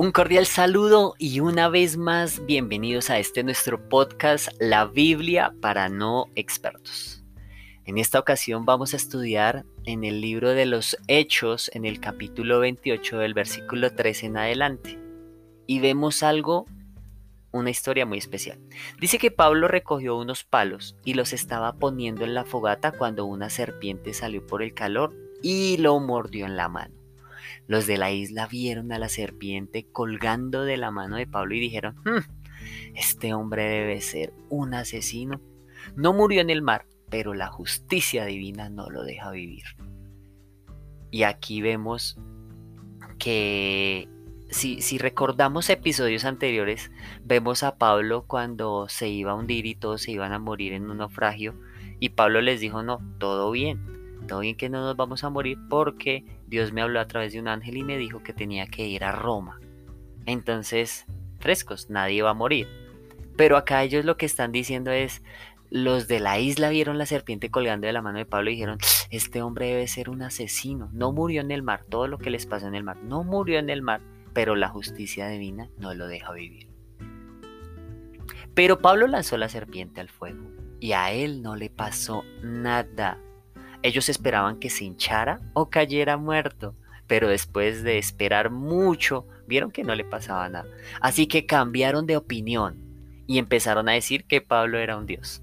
Un cordial saludo y una vez más bienvenidos a este nuestro podcast La Biblia para no expertos. En esta ocasión vamos a estudiar en el libro de los Hechos en el capítulo 28 del versículo 3 en adelante y vemos algo, una historia muy especial. Dice que Pablo recogió unos palos y los estaba poniendo en la fogata cuando una serpiente salió por el calor y lo mordió en la mano. Los de la isla vieron a la serpiente colgando de la mano de Pablo y dijeron, hmm, este hombre debe ser un asesino. No murió en el mar, pero la justicia divina no lo deja vivir. Y aquí vemos que si, si, recordamos episodios anteriores, vemos a Pablo cuando se iba a hundir y todos se iban a morir en un naufragio. Y Pablo les dijo, no, todo bien, todo bien que no nos vamos a morir porque Dios me habló a través de un ángel y me dijo que tenía que ir a Roma. Entonces, frescos, nadie va a morir. Pero acá ellos lo que están diciendo es, los de la isla vieron la serpiente colgando de la mano de Pablo y dijeron, este hombre debe ser un asesino. No murió en el mar, todo lo que les pasó en el mar, no murió en el mar, pero la justicia divina no lo deja vivir. Pero Pablo lanzó la serpiente al fuego y a él no le pasó nada. Ellos esperaban que se hinchara o cayera muerto, pero después de esperar mucho, vieron que no le pasaba nada. Así que cambiaron de opinión y empezaron a decir que Pablo era un dios.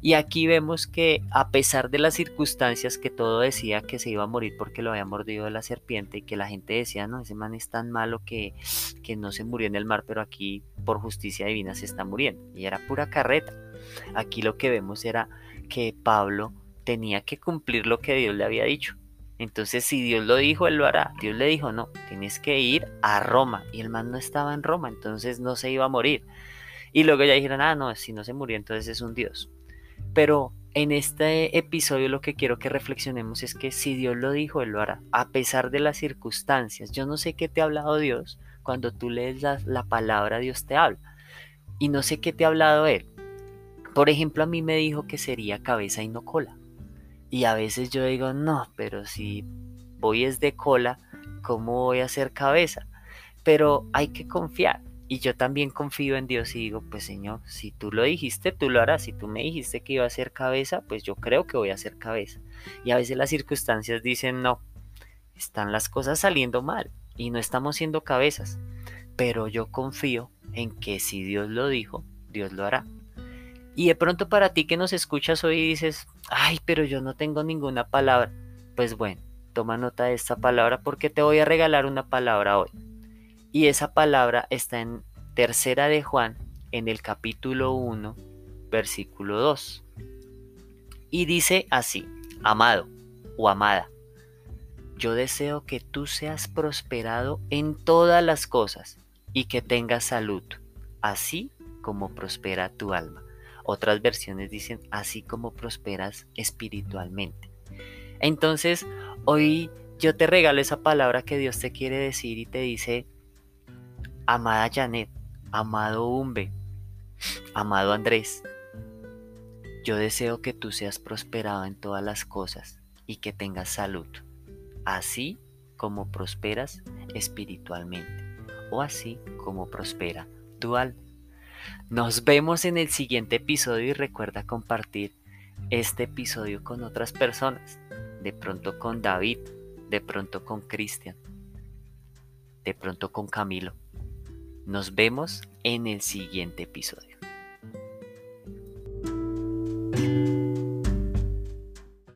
Y aquí vemos que a pesar de las circunstancias que todo decía que se iba a morir porque lo había mordido la serpiente y que la gente decía, no, ese man es tan malo que, que no se murió en el mar, pero aquí por justicia divina se está muriendo. Y era pura carreta. Aquí lo que vemos era que Pablo tenía que cumplir lo que Dios le había dicho. Entonces, si Dios lo dijo, él lo hará. Dios le dijo, no, tienes que ir a Roma. Y el man no estaba en Roma, entonces no se iba a morir. Y luego ya dijeron, ah, no, si no se murió, entonces es un Dios. Pero en este episodio lo que quiero que reflexionemos es que si Dios lo dijo, Él lo hará, a pesar de las circunstancias. Yo no sé qué te ha hablado Dios, cuando tú lees la, la palabra, Dios te habla. Y no sé qué te ha hablado Él. Por ejemplo, a mí me dijo que sería cabeza y no cola. Y a veces yo digo, no, pero si voy es de cola, ¿cómo voy a ser cabeza? Pero hay que confiar. Y yo también confío en Dios y digo, pues Señor, si tú lo dijiste, tú lo harás. Si tú me dijiste que iba a ser cabeza, pues yo creo que voy a ser cabeza. Y a veces las circunstancias dicen, no, están las cosas saliendo mal y no estamos siendo cabezas. Pero yo confío en que si Dios lo dijo, Dios lo hará. Y de pronto para ti que nos escuchas hoy dices, ay, pero yo no tengo ninguna palabra. Pues bueno, toma nota de esta palabra porque te voy a regalar una palabra hoy. Y esa palabra está en Tercera de Juan, en el capítulo 1, versículo 2. Y dice así, amado o amada, yo deseo que tú seas prosperado en todas las cosas y que tengas salud, así como prospera tu alma. Otras versiones dicen así como prosperas espiritualmente. Entonces, hoy yo te regalo esa palabra que Dios te quiere decir y te dice, amada Janet, amado Umbe, amado Andrés, yo deseo que tú seas prosperado en todas las cosas y que tengas salud, así como prosperas espiritualmente o así como prospera tu alma. Nos vemos en el siguiente episodio y recuerda compartir este episodio con otras personas. De pronto con David, de pronto con Cristian, de pronto con Camilo. Nos vemos en el siguiente episodio.